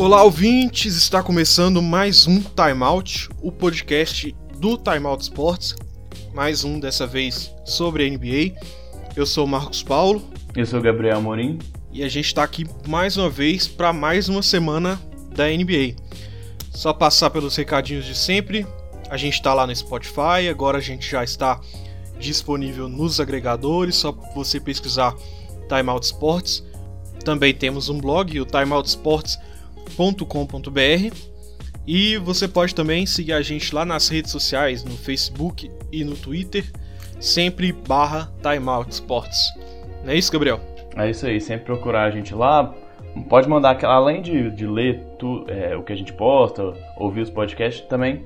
Olá, ouvintes! Está começando mais um Time Out, o podcast do Time Out Sports. Mais um dessa vez sobre a NBA. Eu sou o Marcos Paulo. Eu sou o Gabriel Amorim. E a gente está aqui mais uma vez para mais uma semana da NBA. Só passar pelos recadinhos de sempre. A gente está lá no Spotify, agora a gente já está disponível nos agregadores, só você pesquisar Time Out Sports. Também temos um blog, o timeoutsports.com timeout.com.br e você pode também seguir a gente lá nas redes sociais, no Facebook e no Twitter, sempre barra Timeout Sports. Não é isso, Gabriel? É isso aí, sempre procurar a gente lá. Pode mandar, além de, de ler tu, é, o que a gente posta, ouvir os podcasts, também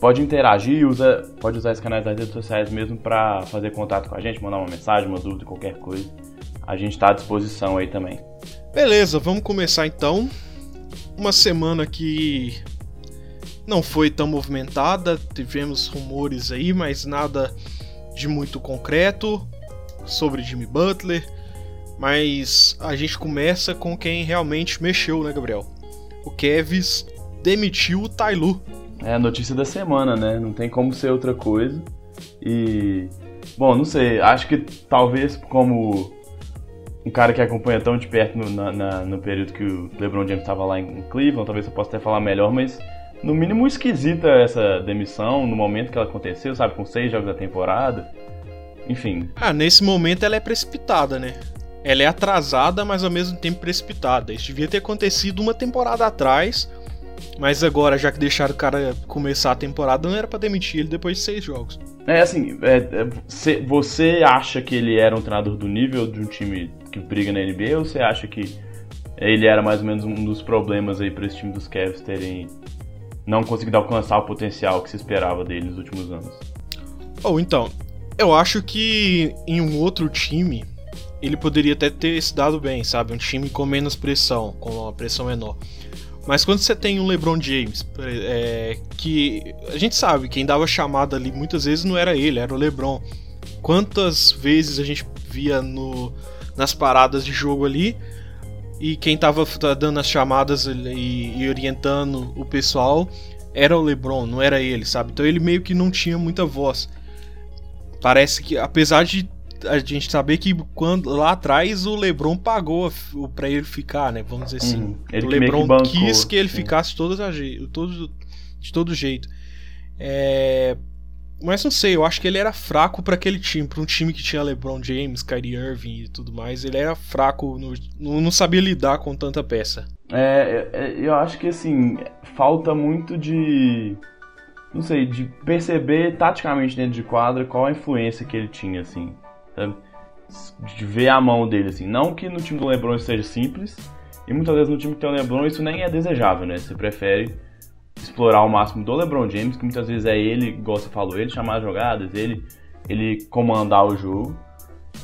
pode interagir, usa, pode usar esse canais das redes sociais mesmo para fazer contato com a gente, mandar uma mensagem, uma dúvida, qualquer coisa. A gente está à disposição aí também. Beleza, vamos começar então uma semana que não foi tão movimentada, tivemos rumores aí, mas nada de muito concreto sobre Jimmy Butler. Mas a gente começa com quem realmente mexeu, né, Gabriel? O Kevs demitiu o Tailu. É a notícia da semana, né? Não tem como ser outra coisa. E. Bom, não sei. Acho que talvez como um cara que acompanha tão de perto no, na, na, no período que o LeBron James estava lá em Cleveland, talvez eu possa até falar melhor, mas no mínimo esquisita essa demissão no momento que ela aconteceu, sabe, com seis jogos da temporada. Enfim. Ah, nesse momento ela é precipitada, né? Ela é atrasada, mas ao mesmo tempo precipitada. Isso devia ter acontecido uma temporada atrás, mas agora, já que deixaram o cara começar a temporada, não era para demitir ele depois de seis jogos. É assim, é, é, você acha que ele era um treinador do nível de um time que briga na NBA ou você acha que ele era mais ou menos um dos problemas aí para esse time dos Cavs terem não conseguido alcançar o potencial que se esperava dele nos últimos anos? Ou oh, então, eu acho que em um outro time ele poderia até ter se dado bem, sabe? Um time com menos pressão, com uma pressão menor. Mas quando você tem um LeBron James, é, que a gente sabe, quem dava chamada ali muitas vezes não era ele, era o LeBron. Quantas vezes a gente via no, nas paradas de jogo ali e quem tava dando as chamadas e, e orientando o pessoal era o LeBron, não era ele, sabe? Então ele meio que não tinha muita voz. Parece que, apesar de a gente saber que quando lá atrás o LeBron pagou para ele ficar, né? Vamos dizer assim. Hum, o LeBron que quis que ele sim. ficasse todos a todo, de todo jeito. É, mas não sei, eu acho que ele era fraco para aquele time, para um time que tinha LeBron James, Kyrie Irving e tudo mais. Ele era fraco, no, não sabia lidar com tanta peça. É, é, eu acho que assim, falta muito de. Não sei, de perceber taticamente dentro de quadra qual a influência que ele tinha, assim De ver a mão dele, assim. Não que no time do LeBron isso seja simples, e muitas vezes no time que tem o LeBron isso nem é desejável, né? Você prefere explorar o máximo do LeBron James, que muitas vezes é ele, igual você falou, ele chamar as jogadas, ele, ele comandar o jogo.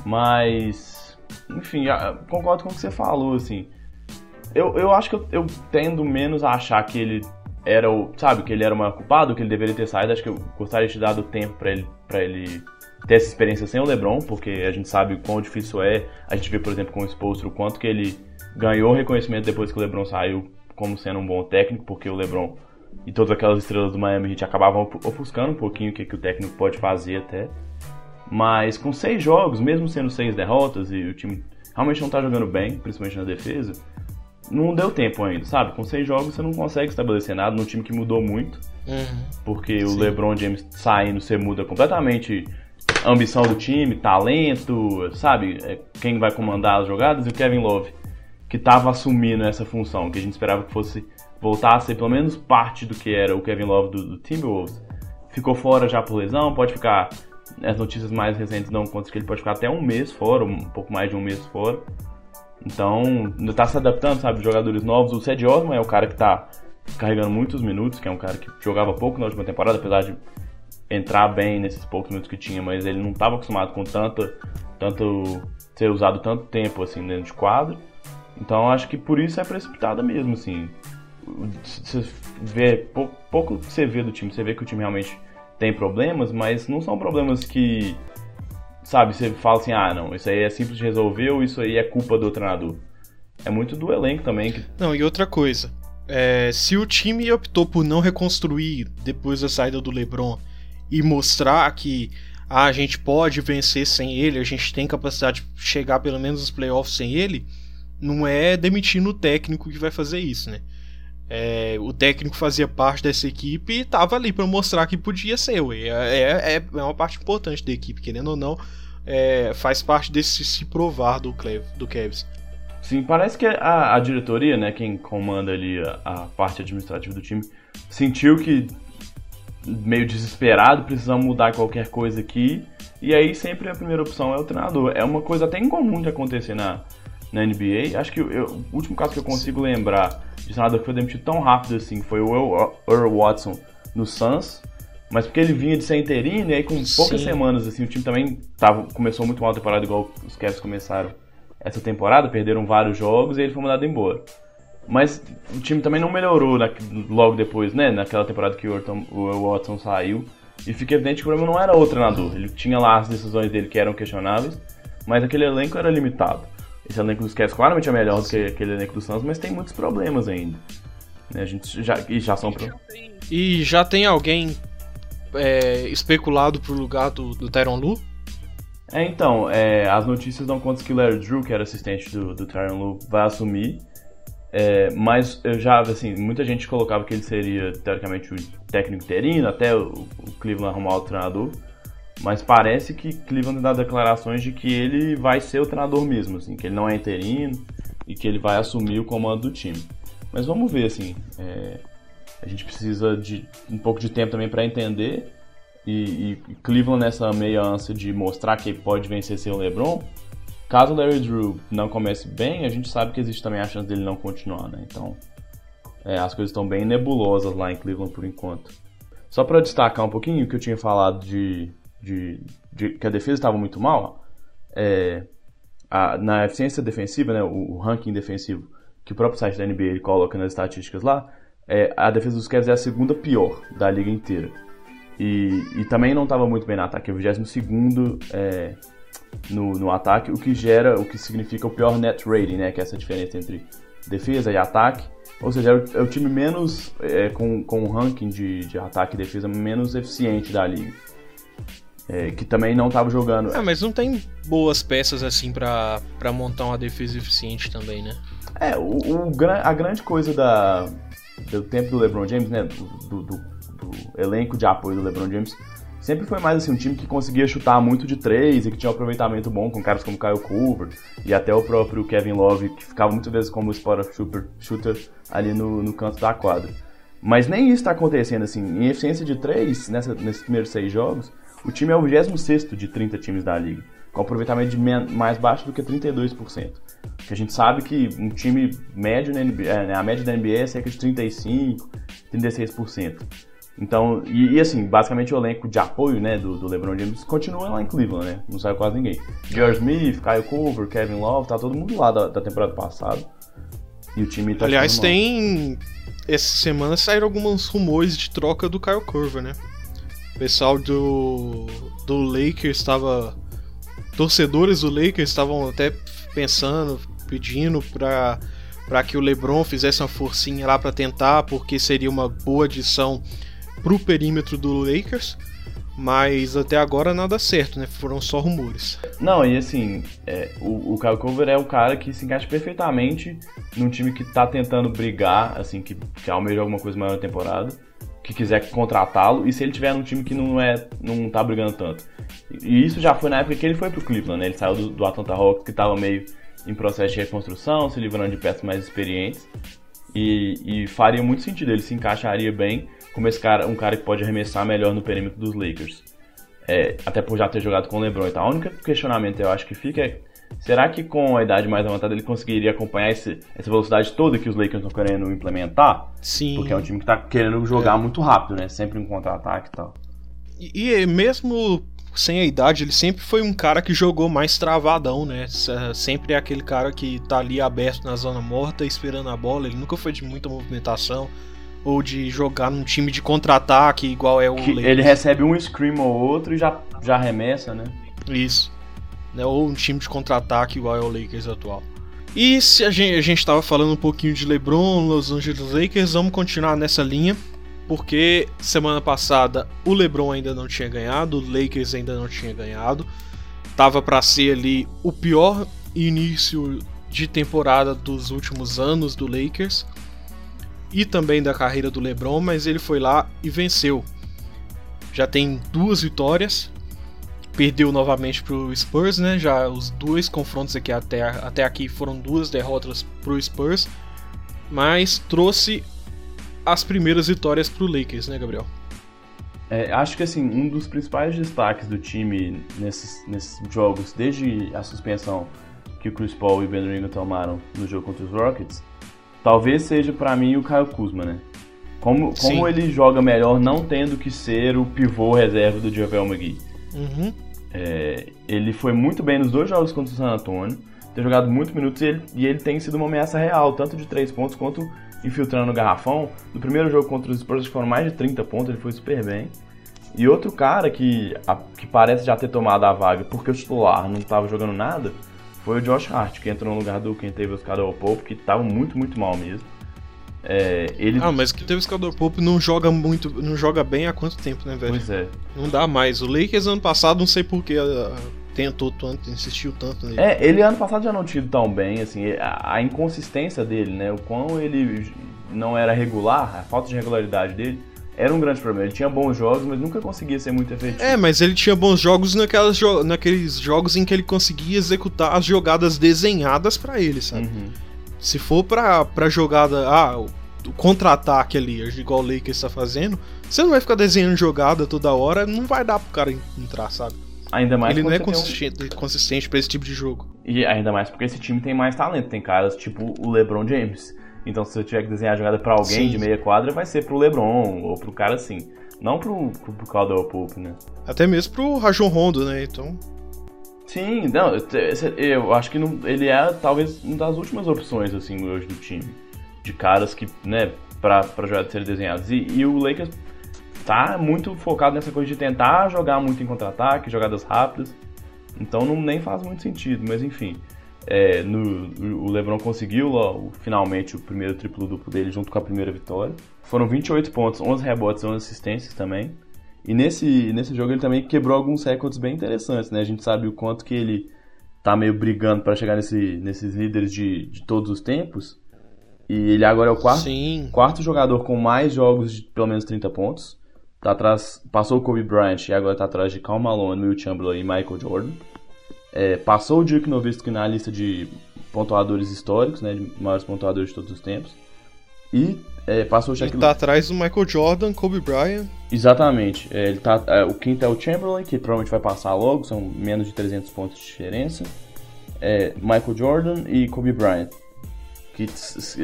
Mas, enfim, concordo com o que você falou, assim. Eu, eu acho que eu, eu tendo menos a achar que ele era o, sabe, que ele era uma culpado, que ele deveria ter saído. Acho que eu gostaria de ter dado tempo para ele, pra ele ter essa experiência sem o LeBron, porque a gente sabe o quão difícil é. A gente vê, por exemplo, com o Spolstra, o quanto que ele ganhou reconhecimento depois que o LeBron saiu como sendo um bom técnico, porque o LeBron e todas aquelas estrelas do Miami Heat acabavam ofuscando um pouquinho o que, que o técnico pode fazer até. Mas com seis jogos, mesmo sendo seis derrotas e o time realmente não está jogando bem, principalmente na defesa, não deu tempo ainda, sabe? Com seis jogos você não consegue estabelecer nada num time que mudou muito. Uhum. Porque Sim. o LeBron James saindo, você muda completamente ambição do time, talento, sabe? É, quem vai comandar as jogadas e o Kevin Love, que estava assumindo essa função, que a gente esperava que fosse voltar a ser pelo menos parte do que era o Kevin Love do, do Timberwolves. Ficou fora já por lesão, pode ficar. As notícias mais recentes dão conta que ele pode ficar até um mês fora, um pouco mais de um mês fora. Então, ainda tá se adaptando, sabe? Jogadores novos. O Ced Osman é o cara que tá carregando muitos minutos, que é um cara que jogava pouco na última temporada, apesar de entrar bem nesses poucos minutos que tinha, mas ele não estava acostumado com tanto, tanto ser usado tanto tempo assim dentro de quadro. Então acho que por isso é precipitada mesmo, assim. Você vê pouco, pouco você vê do time, você vê que o time realmente tem problemas, mas não são problemas que, sabe, você fala assim, ah, não, isso aí é simples de resolver ou isso aí é culpa do treinador. É muito do elenco também. Que... Não, e outra coisa, é, se o time optou por não reconstruir depois da saída do LeBron e mostrar que ah, a gente pode vencer sem ele, a gente tem capacidade de chegar pelo menos nos playoffs sem ele, não é demitindo o técnico que vai fazer isso, né? É, o técnico fazia parte dessa equipe e estava ali para mostrar que podia ser. É, é, é, uma parte importante da equipe, querendo ou não, é, faz parte desse se provar do, Clev, do Kevs. Sim, parece que a, a, diretoria, né, quem comanda ali a, a, parte administrativa do time, sentiu que meio desesperado, precisamos mudar qualquer coisa aqui. E aí sempre a primeira opção é o treinador. É uma coisa até incomum de acontecer na, na NBA. Acho que eu, o último caso que eu consigo lembrar de treinador que foi demitido tão rápido assim foi o Earl Watson no Suns. Mas porque ele vinha de ser interino e aí com poucas Sim. semanas assim o time também tava, começou muito mal a temporada igual os Cavs começaram essa temporada, perderam vários jogos e ele foi mandado embora. Mas o time também não melhorou na, logo depois, né? Naquela temporada que o, Orton, o Watson saiu. E fica evidente que o problema não era o treinador. Ele tinha lá as decisões dele que eram questionáveis, mas aquele elenco era limitado. Esse elenco dos Cavs claramente é melhor do que aquele elenco do Suns, mas tem muitos problemas ainda. Né? A gente já, e já são pro... E já tem alguém é, especulado pro lugar do, do Tyron Lu? É, então, é, as notícias dão conta que o Larry Drew, que era assistente do, do Tyron Lu, vai assumir. É, mas eu já, assim, muita gente colocava que ele seria, teoricamente, o técnico interino, até o, o Cleveland arrumar o treinador. Mas parece que Cleveland dá declarações de que ele vai ser o treinador mesmo, assim, que ele não é interino e que ele vai assumir o comando do time. Mas vamos ver, assim, é, a gente precisa de um pouco de tempo também para entender. E, e, Cleveland nessa meia ânsia de mostrar que pode vencer sem o LeBron, Caso o Larry Drew não comece bem, a gente sabe que existe também a chance dele não continuar, né? Então, é, as coisas estão bem nebulosas lá em Cleveland por enquanto. Só para destacar um pouquinho o que eu tinha falado de, de, de que a defesa estava muito mal, é, a, na eficiência defensiva, né, o, o, ranking defensivo que o próprio site da NBA coloca nas estatísticas lá, é, a defesa dos Cavs é a segunda pior da liga inteira. E, e também não estava muito bem no ataque, é o 22 é, no, no ataque, o que gera, o que significa o pior net rating, né? Que é essa diferença entre defesa e ataque. Ou seja, é o, é o time menos, é, com, com um ranking de, de ataque e defesa menos eficiente da liga. É, que também não estava jogando. É, mas não tem boas peças assim para montar uma defesa eficiente também, né? É, o, o, a grande coisa da, do tempo do LeBron James, né? Do, do, do elenco de apoio do LeBron James sempre foi mais assim um time que conseguia chutar muito de três e que tinha um aproveitamento bom com caras como Kyle Cooper e até o próprio Kevin Love, que ficava muitas vezes como spot shooter, shooter ali no, no canto da quadra. Mas nem isso está acontecendo assim. Em eficiência de três, nessa, nesses primeiros seis jogos, o time é o 26 de 30 times da liga, com aproveitamento de mais baixo do que 32%. Que a gente sabe que um time médio na NBA, é, né, a média da NBA é cerca de 35, 36%. Então, e, e, assim, basicamente o elenco de apoio, né, do, do, LeBron James continua lá em Cleveland, né? Não saiu quase ninguém. George Smith, Kyle Cooper, Kevin Love, tá todo mundo lá da, da temporada passada. E o time tá Aliás, tem. Essa semana saíram alguns rumores de troca do Kyle Cooper, né? O pessoal do. do Lakers estava. Torcedores do Lakers estavam até pensando, pedindo pra, pra que o LeBron fizesse uma forcinha lá para tentar, porque seria uma boa adição pro perímetro do Lakers, mas até agora nada certo, né? Foram só rumores. Não, e assim, é, o, o Kyle Cover é o cara que se encaixa perfeitamente num time que tá tentando brigar, assim, que, que almeja alguma coisa maior na temporada, que quiser contratá-lo, e se ele tiver num time que não é não tá brigando tanto. E isso já foi na época que ele foi pro Cleveland, né? Ele saiu do, do Atlanta Hawks, que tava meio em processo de reconstrução, se livrando de peças mais experientes. E, e faria muito sentido, ele se encaixaria bem como esse cara, um cara que pode arremessar melhor no perímetro dos Lakers. É, até por já ter jogado com o LeBron e tal. O único questionamento eu acho que fica é será que com a idade mais avançada ele conseguiria acompanhar esse, essa velocidade toda que os Lakers estão querendo implementar? Sim. Porque é um time que está querendo jogar é. muito rápido, né? Sempre um contra-ataque e tal. E, e mesmo sem a idade, ele sempre foi um cara que jogou mais travadão, né? Sempre é aquele cara que tá ali aberto na zona morta esperando a bola. Ele nunca foi de muita movimentação ou de jogar num time de contra-ataque igual é o que Lakers. Ele recebe um scream ou outro e já, já arremessa, né? Isso. Né, ou um time de contra-ataque igual é o Lakers atual. E se a gente, a gente tava falando um pouquinho de LeBron, Los Angeles Lakers, vamos continuar nessa linha, porque semana passada o LeBron ainda não tinha ganhado, o Lakers ainda não tinha ganhado. Tava para ser ali o pior início de temporada dos últimos anos do Lakers e também da carreira do LeBron, mas ele foi lá e venceu. Já tem duas vitórias, perdeu novamente para o Spurs, né? Já os dois confrontos aqui até, até aqui foram duas derrotas para o Spurs, mas trouxe as primeiras vitórias para o Lakers, né, Gabriel? É, acho que assim um dos principais destaques do time nesses, nesses jogos, desde a suspensão que o Chris Paul e o Ben Ringo tomaram no jogo contra os Rockets, talvez seja para mim o Kyle Kuzma, né? Como, como ele joga melhor não tendo que ser o pivô reserva do Javel McGee. Uhum. É, ele foi muito bem nos dois jogos contra o San Antonio, tem jogado muitos minutos e ele, e ele tem sido uma ameaça real, tanto de três pontos quanto infiltrando no garrafão. No primeiro jogo contra os Spurs foram mais de 30 pontos, ele foi super bem. E outro cara que, a, que parece já ter tomado a vaga porque o titular não estava jogando nada foi o Josh Hart, que entrou no lugar do quem teve os Cadel Pope, que estava muito, muito mal mesmo. É, ele... Ah, mas que teve o Scaldor Pope não joga muito, não joga bem há quanto tempo, né, velho? Pois é. Não dá mais. O Lakers ano passado, não sei porquê, tentou tanto, insistiu tanto nele. É, ele ano passado já não tinha tão bem, assim, a, a, inconsistência dele, né, o quão ele não era regular, a falta de regularidade dele, era um grande problema. Ele tinha bons jogos, mas nunca conseguia ser muito efetivo. É, mas ele tinha bons jogos naquelas jo naqueles jogos em que ele conseguia executar as jogadas desenhadas para ele, sabe? Uhum. Se for pra, pra jogada, ah, o, contra-ataque ali, igual o Lakers está fazendo, você não vai ficar desenhando jogada toda hora, não vai dar pro cara entrar, sabe? Ainda mais Ele não é consistente, um... consistente pra esse tipo de jogo. E ainda mais porque esse time tem mais talento, tem caras tipo o LeBron James. Então se eu tiver que desenhar a jogada pra alguém Sim. de meia quadra, vai ser pro LeBron ou pro cara assim. Não pro, pro, pro Caldwell Pope, né? Até mesmo pro Rajon Rondo, né? Então... Sim, não, eu acho que não, ele é talvez uma das últimas opções assim hoje do time. De caras que, né, pra, pra jogar serem desenhados. E, e o Lakers tá muito focado nessa coisa de tentar jogar muito em contra-ataque, jogadas rápidas. Então não nem faz muito sentido, mas enfim. É, no, o LeBron conseguiu ó, finalmente o primeiro triplo-duplo dele junto com a primeira vitória. Foram 28 pontos, 11 rebotes e 11 assistências também. E nesse, nesse jogo ele também quebrou alguns recordes bem interessantes, né? A gente sabe o quanto que ele tá meio brigando para chegar nesse, nesses líderes de, de todos os tempos. E ele agora é o quarto, quarto jogador com mais jogos de pelo menos 30 pontos. Tá atrás, passou o Kobe Bryant e agora tá atrás de Karl Malone, Will Chamberlain e Michael Jordan. É, passou o Dirk Nowitzki na lista de pontuadores históricos, né, de maiores pontuadores de todos os tempos. E é, passou o Shaquille... Ele tá atrás do Michael Jordan, Kobe Bryant. Exatamente. É, ele tá, é, o quinto é o Chamberlain, que provavelmente vai passar logo, são menos de 300 pontos de diferença. É, Michael Jordan e Kobe Bryant. Que,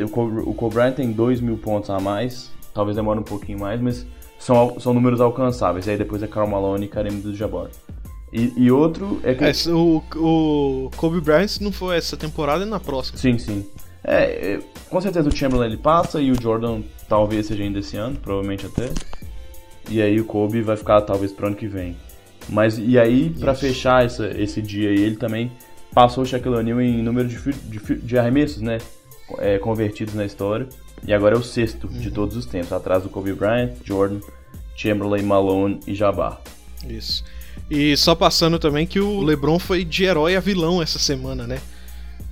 o, Kobe, o Kobe Bryant tem 2 mil pontos a mais, talvez demore um pouquinho mais, mas são, são números alcançáveis. E aí depois é Karl Malone e Kareem Abdul-Jabbar. E, e, outro é que... É, o, o Kobe Bryant não foi essa temporada e na próxima. Sim, sim. É, é, com certeza o Chamberlain ele passa e o Jordan talvez seja ainda esse ano, provavelmente até. E aí o Kobe vai ficar talvez pro ano que vem. Mas e aí, para fechar essa, esse dia aí, ele também passou o Shaquille O'Neal em número de, de, de arremessos, né? É, convertidos na história. E agora é o sexto uhum. de todos os tempos, atrás do Kobe Bryant, Jordan, Chamberlain, Malone e Jabbar. Isso. E só passando também que o LeBron foi de herói a vilão essa semana, né?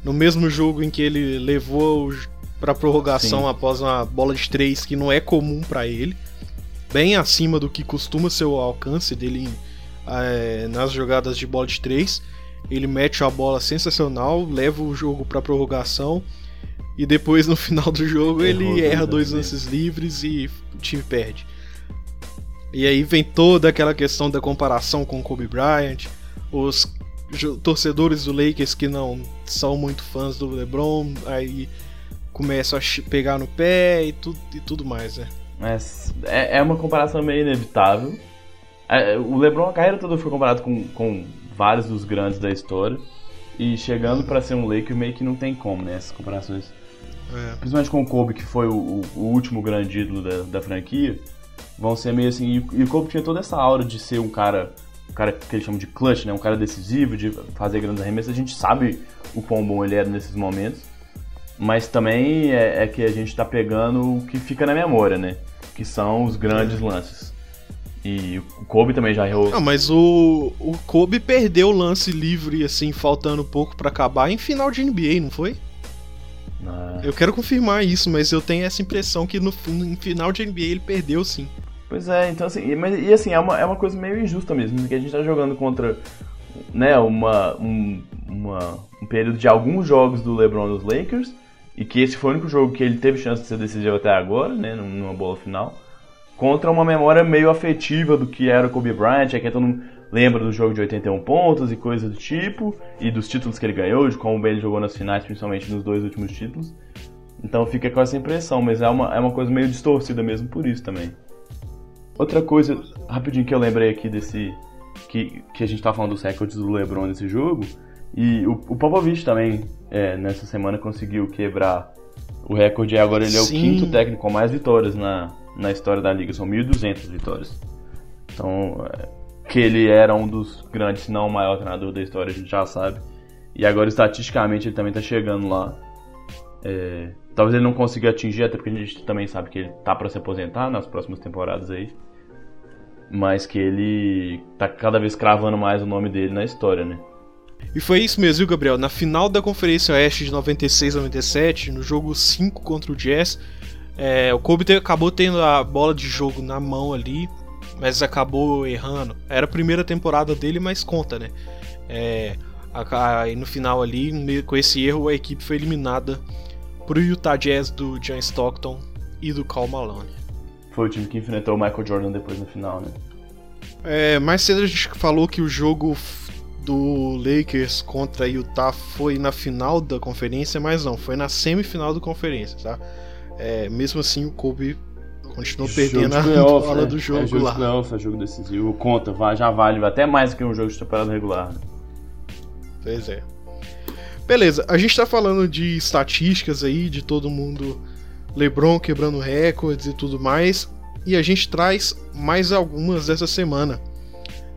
No mesmo jogo em que ele levou para prorrogação Sim. após uma bola de três que não é comum para ele, bem acima do que costuma ser o alcance dele é, nas jogadas de bola de três. Ele mete a bola sensacional, leva o jogo para prorrogação e depois no final do jogo ele erra dois lances livres e o time perde. E aí vem toda aquela questão da comparação com Kobe Bryant, os torcedores do Lakers que não são muito fãs do LeBron, aí começam a pegar no pé e tudo, e tudo mais, né? Mas é, é uma comparação meio inevitável. É, o LeBron, a carreira toda foi comparado com, com vários dos grandes da história. E chegando para ser um Laker meio que não tem como, né? Essas comparações é. principalmente com o Kobe, que foi o, o último grande ídolo da, da, franquia, vão ser meio assim. E, e, o Kobe tinha toda essa aura de ser um cara, um cara que eles chamam de clutch, né? Um cara decisivo, de fazer grandes arremessos. A gente sabe o quão bom ele era nesses momentos. Mas também é, é que a gente tá pegando o que fica na memória, né? Que são os grandes lances. E o Kobe também já errou. Ah, mas o, o Kobe perdeu o lance livre, assim, faltando pouco para acabar em final de NBA, não foi? Ah. Eu quero confirmar isso, mas eu tenho essa impressão que no, no final de NBA ele perdeu sim. Pois é, então assim, e, mas, e assim, é uma, é uma coisa meio injusta mesmo, porque a gente tá jogando contra né, uma, um, uma, um período de alguns jogos do LeBron nos Lakers, e que esse foi o único jogo que ele teve chance de ser decisivo até agora, né, numa bola final contra uma memória meio afetiva do que era o Kobe Bryant, é que todo mundo lembra do jogo de 81 pontos e coisa do tipo, e dos títulos que ele ganhou, de como ele jogou nas finais, principalmente nos dois últimos títulos. Então fica com essa impressão, mas é uma, é uma coisa meio distorcida mesmo por isso também. Outra coisa, rapidinho que eu lembrei aqui desse. que, que a gente tá falando dos recordes do LeBron nesse jogo, e o, o Popovich também, é, nessa semana, conseguiu quebrar o recorde, e agora ele é Sim. o quinto técnico com mais vitórias na, na história da liga, são 1.200 vitórias. Então, é, que ele era um dos grandes, se não o maior treinador da história, a gente já sabe. E agora, estatisticamente, ele também está chegando lá. É, talvez ele não consiga atingir, até porque a gente também sabe que ele tá para se aposentar nas próximas temporadas aí. Mas que ele tá cada vez cravando mais o nome dele na história, né? E foi isso mesmo, viu, Gabriel? Na final da Conferência Oeste de 96 a 97, no jogo 5 contra o Jazz, é, o Kobe acabou tendo a bola de jogo na mão ali, mas acabou errando. Era a primeira temporada dele, mas conta, né? É, a, no final ali, com esse erro, a equipe foi eliminada pro Utah Jazz do John Stockton e do Cal Malone. Foi o time que enfrentou o Michael Jordan depois no final, né? É, mais cedo a gente falou que o jogo do Lakers contra Utah foi na final da conferência, mas não, foi na semifinal da conferência, tá? É, mesmo assim, o Kobe continuou perdendo a bola é, do jogo é jogo lá. Playoff, é jogo decisivo. Conta, já vale até mais que um jogo de temporada regular. Pois é. Beleza, a gente tá falando de estatísticas aí, de todo mundo, LeBron quebrando recordes e tudo mais, e a gente traz mais algumas dessa semana.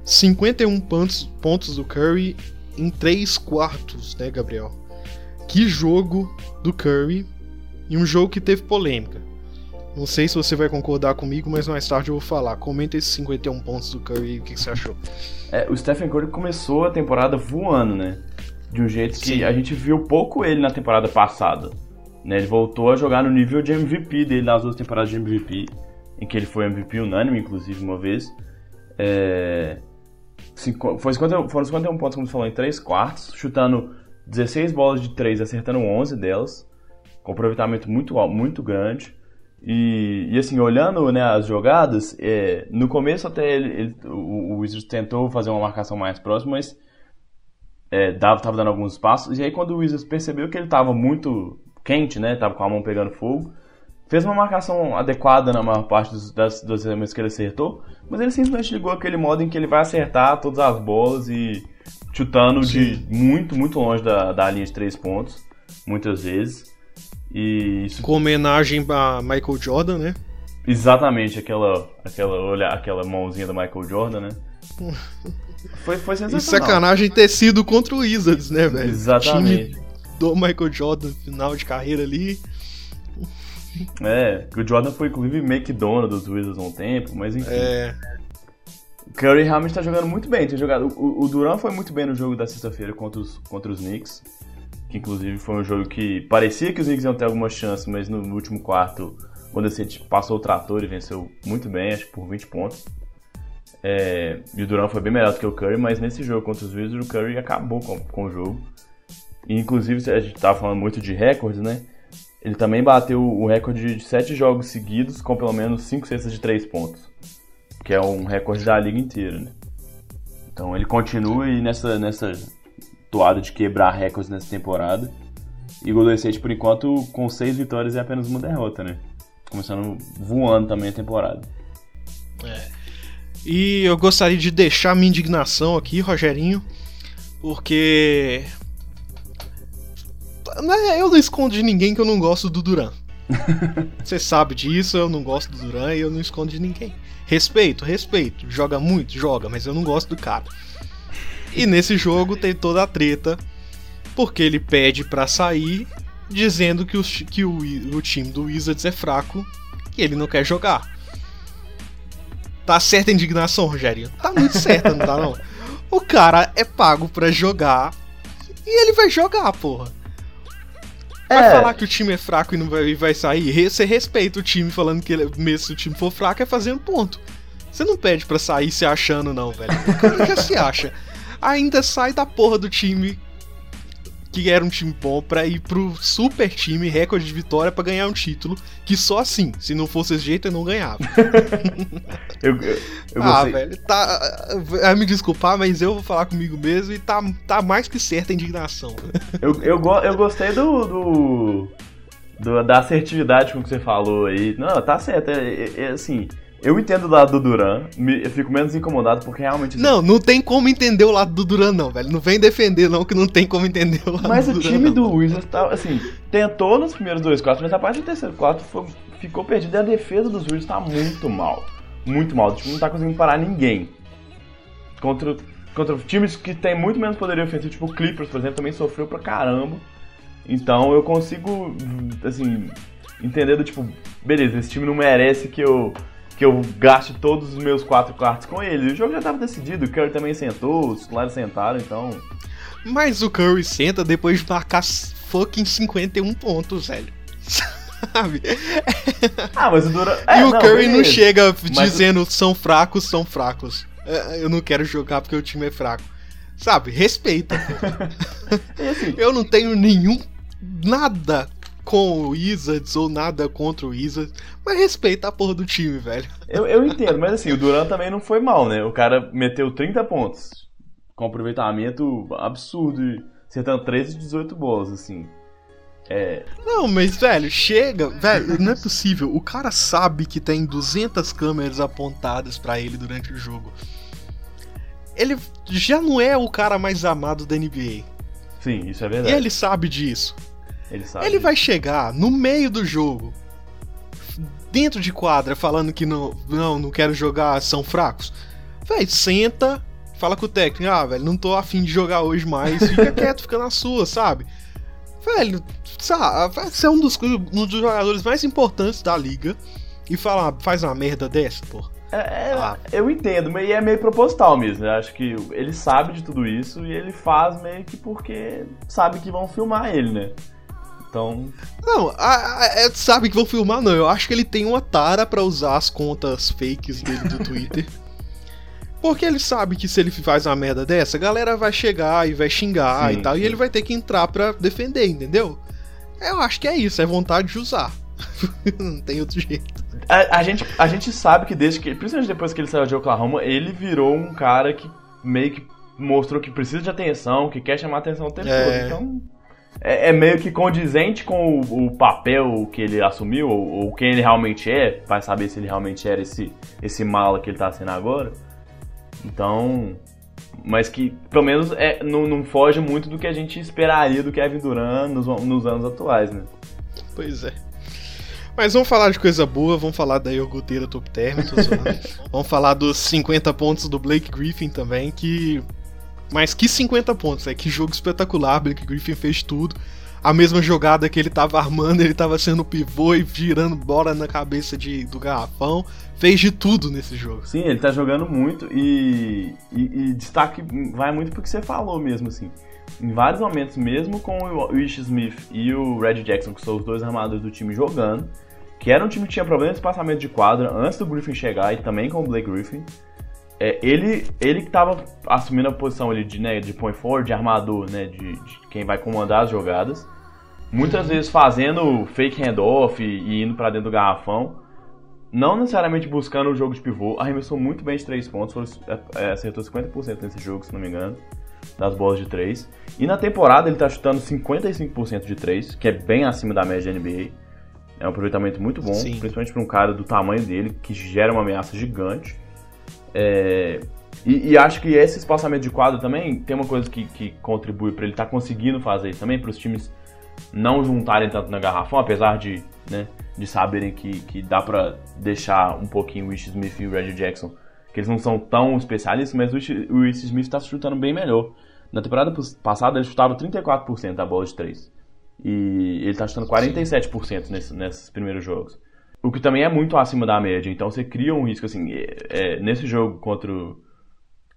51 pontos, pontos do Curry em 3 quartos, né, Gabriel? Que jogo do Curry e um jogo que teve polêmica. Não sei se você vai concordar comigo, mas mais tarde eu vou falar. Comenta esses 51 pontos do Curry e o que, que você achou. É, o Stephen Curry começou a temporada voando, né? De um jeito que Sim. a gente viu pouco ele na temporada passada. Né? Ele voltou a jogar no nível de MVP dele nas duas temporadas de MVP, em que ele foi MVP unânime, inclusive, uma vez. É... Foi 50, foram 51 pontos, como você falou, em 3 quartos, chutando 16 bolas de 3, acertando 11 delas com aproveitamento muito muito grande. E, e assim, olhando né, as jogadas, é, no começo até ele, ele, o, o Wizards tentou fazer uma marcação mais próxima, mas é, dava, tava dando alguns passos. E aí quando o Wizards percebeu que ele estava muito quente, né, tava com a mão pegando fogo, fez uma marcação adequada na maior parte dos, das, dos elementos que ele acertou, mas ele simplesmente ligou aquele modo em que ele vai acertar todas as bolas e chutando Sim. de muito, muito longe da, da linha de três pontos, muitas vezes. E isso... Com homenagem a Michael Jordan, né? Exatamente, aquela, aquela, olha, aquela mãozinha do Michael Jordan, né? foi, foi sensacional. E sacanagem ter sido contra o Wizards, né, velho? Exatamente. Time do Michael Jordan, final de carreira ali. É, o Jordan foi inclusive dono dos Wizards há um tempo, mas enfim. É. Curry realmente tá jogando muito bem. Tem jogado, o, o Duran foi muito bem no jogo da sexta-feira contra os, contra os Knicks que inclusive foi um jogo que parecia que os Knicks iam ter alguma chance, mas no, último quarto o Golden State passou o trator e venceu muito bem, acho que por 20 pontos. É, e o Durant foi bem melhor do que o Curry, mas nesse jogo contra os Wizards o Curry acabou com, com o jogo. E, inclusive, a gente estava falando muito de recordes, né? Ele também bateu o recorde de 7 jogos seguidos com pelo menos 5 cestas de 3 pontos, que é um recorde da liga inteira, né? Então ele continua aí nessa, nessa toada de quebrar recordes nessa temporada. E o Golden State, por enquanto, com seis vitórias e apenas uma derrota, né? Começando voando também a temporada. É. E eu gostaria de deixar minha indignação aqui, Rogerinho, porque né, eu não escondo de ninguém que eu não gosto do Duran. Você sabe disso, eu não gosto do Duran e eu não escondo de ninguém. Respeito, respeito. Joga muito? Joga, mas eu não gosto do cara. E nesse jogo tem toda a treta, porque ele pede para sair, dizendo que, os, que o, o time do Wizards é fraco e ele não quer jogar. Tá certa a indignação, Rogério? Tá muito certa, não tá não? O cara é pago para jogar e ele vai jogar, porra. Vai é. falar que o time é fraco e não vai, vai sair? Você respeita o time falando que ele, mesmo se o time for fraco é fazendo ponto. Você não pede pra sair se achando, não, velho. O cara já se acha. Ainda sai da porra do time que era um time bom para ir pro super time, recorde de vitória para ganhar um título, que só assim, se não fosse esse jeito, eu não ganhava. eu, eu, eu ah, velho, tá. Vai me desculpar, mas eu vou falar comigo mesmo e tá, tá mais que certa a indignação. eu, eu, eu gostei do, do, do, da assertividade com que você falou aí. Não, tá certo. É, é, é assim. Eu entendo o lado do Duran, eu fico menos incomodado porque realmente. Não, não tem como entender o lado do Duran, não, velho. Não vem defender, não, que não tem como entender o lado mas do Duran. Mas o time do Wizards tá, assim, tentou nos primeiros dois quartos, mas a parte do terceiro quarto foi, ficou perdido e a defesa dos Wizards tá muito mal. Muito mal. O time não tá conseguindo parar ninguém. Contra, contra times que tem muito menos poder ofensivo, tipo o Clippers, por exemplo, também sofreu pra caramba. Então eu consigo, assim, entender do tipo, beleza, esse time não merece que eu que eu gaste todos os meus quatro quartos com ele. O jogo já estava decidido, o Curry também sentou, os titulares sentaram, então. Mas o Curry senta depois de marcar fucking 51 pontos, velho. Sabe? Ah, mas o Dura. É, e o não, Curry beleza. não chega dizendo são fracos, são fracos. É, eu não quero jogar porque o time é fraco. Sabe? Respeita. assim, eu não tenho nenhum nada com o Wizards ou nada contra o Wizards, mas respeita a porra do time, velho. Eu, eu entendo, mas assim, o Duran também não foi mal, né? O cara meteu 30 pontos, com aproveitamento absurdo, acertando 13 de 18 bolas, assim. É... Não, mas, velho, chega. Velho, não é possível. O cara sabe que tem 200 câmeras apontadas para ele durante o jogo. Ele já não é o cara mais amado da NBA. Sim, isso é verdade. E ele sabe disso. Ele, sabe. ele vai chegar no meio do jogo, dentro de quadra, falando que não, não, não quero jogar, são fracos. Véi, senta, fala com o técnico, ah, velho, não tô afim de jogar hoje mais, fica quieto, fica na sua, sabe? Velho, sabe, você é um dos, um dos jogadores mais importantes da liga e fala, faz uma merda dessa, pô. É, é, ah. Eu entendo, mas é meio proposital mesmo. Eu acho que ele sabe de tudo isso e ele faz meio que porque sabe que vão filmar ele, né? Então. Não, a, a, é, sabe que vão filmar, não. Eu acho que ele tem uma tara para usar as contas fakes dele do Twitter. Porque ele sabe que se ele faz uma merda dessa, a galera vai chegar e vai xingar sim, e tal, sim. e ele vai ter que entrar pra defender, entendeu? Eu acho que é isso, é vontade de usar. não tem outro jeito. A, a, gente, a gente sabe que desde que, principalmente depois que ele saiu de Oklahoma, ele virou um cara que meio que mostrou que precisa de atenção, que quer chamar atenção o tempo é... todo. Então é, é, meio que condizente com o, o papel que ele assumiu, ou, ou, quem ele realmente é, vai saber se ele realmente era esse, esse mala que ele tá sendo agora. Então. Mas que pelo menos é, não, não foge muito do que a gente esperaria do Kevin Durant nos, nos anos atuais, né? Pois é. Mas vamos falar de coisa boa, vamos falar da iogurteira top term, vamos falar dos 50 pontos do Blake Griffin também, que mas que 50 pontos, é que jogo espetacular, Blake Griffin fez tudo. A mesma jogada que ele tava armando, ele tava sendo pivô e girando bola na cabeça de, do garrafão. Fez de tudo nesse jogo. Sim, ele tá jogando muito e, e, e destaque vai muito porque você falou mesmo, assim. Em vários momentos, mesmo com o Ish Smith e o Red Jackson, que são os dois armadores do time jogando, que era um time que tinha problema de espaçamento de quadra antes do Griffin chegar e também com o Blake Griffin, é, ele, ele que tava assumindo a posição ali de, né, de point forward, de armador, né, de, de quem vai comandar as jogadas. Muitas vezes fazendo fake handoff e, e indo para dentro do garrafão. Não necessariamente buscando o jogo de pivô. Arremessou muito bem de 3 pontos, foi, é, é acertou 50% nesse jogo, se não me engano, das bolas de 3. E na temporada ele tá chutando 55% de 3, que é bem acima da média da NBA. É um aproveitamento muito bom, Sim. principalmente para um cara do tamanho dele, que gera uma ameaça gigante. É, e, e, acho que esse espaçamento de quadro também tem uma coisa que, que contribui para ele estar tá conseguindo fazer isso também, para os times não juntarem tanto na garrafão, apesar de, né, de saberem que, que dá para deixar um pouquinho o Wish Smith e o Reggie Jackson, que eles não são tão especialistas, mas o Wish Smith está chutando bem melhor. Na temporada passada ele chutava 34% da bola de 3. E ele está chutando 47% nesse, nesses primeiros jogos. O que também é muito acima da média. Então você cria um risco assim. É, é, nesse jogo contra o,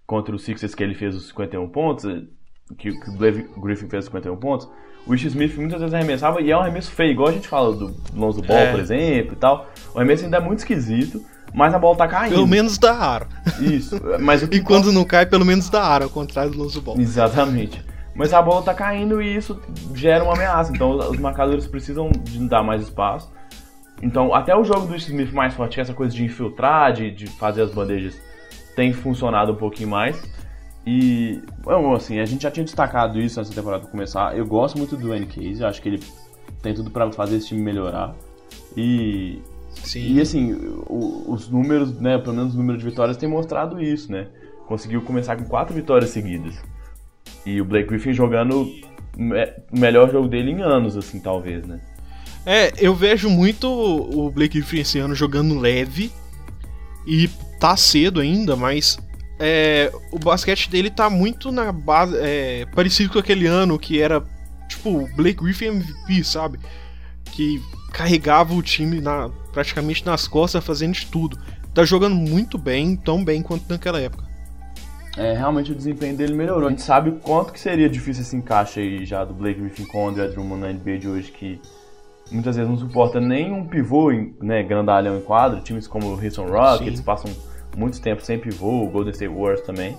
contra o Sixers que ele fez os 51 pontos, que, que o Blake Griffin fez os 51 pontos, o Ish Smith muitas vezes arremessava e é um arremesso feio, igual a gente fala do Lonzo Ball, é. por exemplo, e tal. O arremesso ainda é muito esquisito, mas a bola tá caindo. Pelo menos da aro. Isso. Mas e quando não cai, pelo menos da aro, ao contrário do Lonzo Ball. Exatamente. Mas a bola tá caindo e isso gera uma ameaça. Então os marcadores precisam de dar mais espaço. Então, até o jogo do Smith mais forte, que é essa coisa de infiltrar, de, de fazer as bandejas, tem funcionado um pouquinho mais. E, bom, assim, a gente já tinha destacado isso antes da temporada começar. Eu gosto muito do N Case, acho que ele tem tudo para fazer esse time melhorar. E, Sim. e assim, os números, né, pelo menos o número de vitórias tem mostrado isso, né? Conseguiu começar com quatro vitórias seguidas. E o Blake Griffin jogando o melhor jogo dele em anos, assim, talvez, né? É, eu vejo muito o Blake Griffin esse ano jogando leve. E tá cedo ainda, mas é, o basquete dele tá muito na base. É, parecido com aquele ano que era tipo o Blake Griffin MVP, sabe? Que carregava o time na, praticamente nas costas, fazendo de tudo. Tá jogando muito bem, tão bem quanto naquela época. É, realmente o desempenho dele melhorou. A gente sabe o quanto que seria difícil esse encaixe aí já do Blake Griffin com o André Drummond na NBA de hoje, que muitas vezes não suporta nem um pivô né, grandalhão em quadro. Times como o Houston Rockets Sim. passam muito tempo sem pivô, o Golden State Warriors também.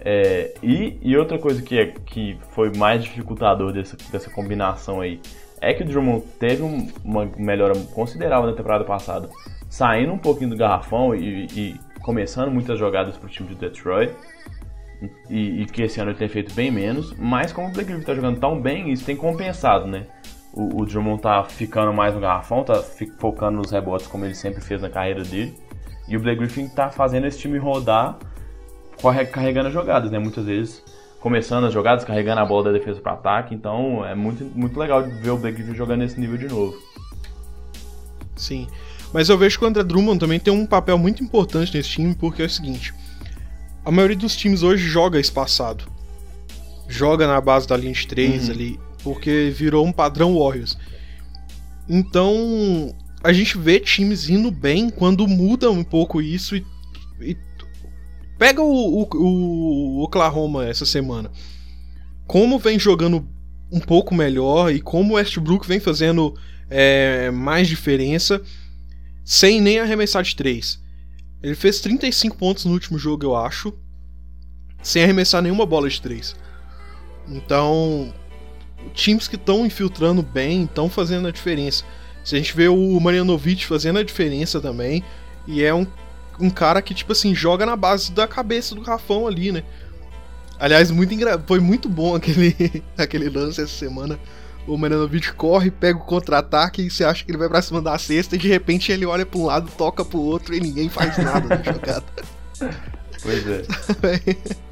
É, e, e, outra coisa que, é, que foi mais dificultador dessa, dessa combinação aí é que o Drummond teve um, uma melhora considerável na temporada passada, saindo um pouquinho do garrafão e, e começando muitas jogadas para o time de Detroit. E, e, que esse ano ele tem feito bem menos, mas como o Blake Griffin está jogando tão bem, isso tem compensado, né? O, o Drummond tá ficando mais no garrafão, tá focando nos rebotes como ele sempre fez na carreira dele. E o Blake Griffin tá fazendo esse time rodar carregando as jogadas, né? Muitas vezes começando as jogadas, carregando a bola da defesa para ataque. Então é muito, muito legal ver o Blake Griffin jogando nesse nível de novo. Sim. Mas eu vejo que o André Drummond também tem um papel muito importante nesse time, porque é o seguinte: a maioria dos times hoje joga espaçado. Joga na base da linha de 3 uhum. ali, porque virou um padrão Warriors. Então, a gente vê times indo bem quando mudam um pouco isso e, e pega o, o, o, Oklahoma essa semana. Como vem jogando um pouco melhor e como o Westbrook vem fazendo é, mais diferença sem nem arremessar de 3. Ele fez 35 pontos no último jogo, eu acho, sem arremessar nenhuma bola de 3. Então, times que estão infiltrando bem estão fazendo a diferença. Se a gente vê o Marianovic fazendo a diferença também, e é um, um cara que, tipo assim, joga na base da cabeça do Rafão ali, né? Aliás, muito engra... foi muito bom aquele, aquele lance essa semana. O Marianovic corre, pega o contra-ataque e você acha que ele vai pra cima da cesta e de repente ele olha pra um lado, toca pro outro e ninguém faz nada na jogada. Pois é.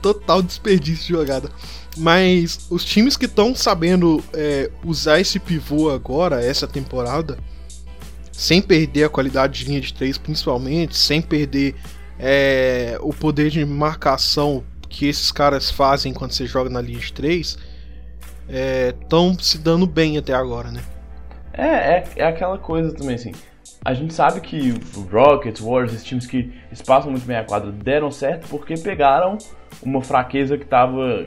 Total desperdício de jogada. Mas os times que estão sabendo é, usar esse pivô agora, essa temporada, sem perder a qualidade de linha de três, principalmente, sem perder é, o poder de marcação que esses caras fazem quando você joga na linha de três, estão é, se dando bem até agora, né? É, é, é aquela coisa também, assim. A gente sabe que Rockets, Warriors, esses times que espaçam muito bem a quadra deram certo porque pegaram uma fraqueza que estava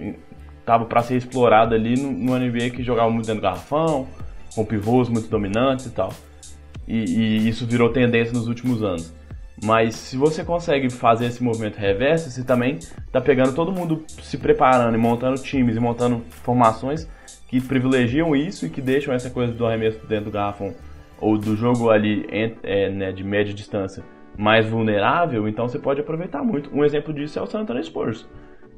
tava para ser explorada ali no, no NBA que jogava muito dentro do garrafão, com pivôs muito dominantes e tal. E, e, isso virou tendência nos últimos anos. Mas se você consegue fazer esse movimento reverso, você também está pegando todo mundo se preparando e montando times e montando formações que privilegiam isso e que deixam essa coisa do arremesso dentro do garrafão ou do jogo ali é, né, de média distância mais vulnerável, então você pode aproveitar muito. Um exemplo disso é o San Antonio Spurs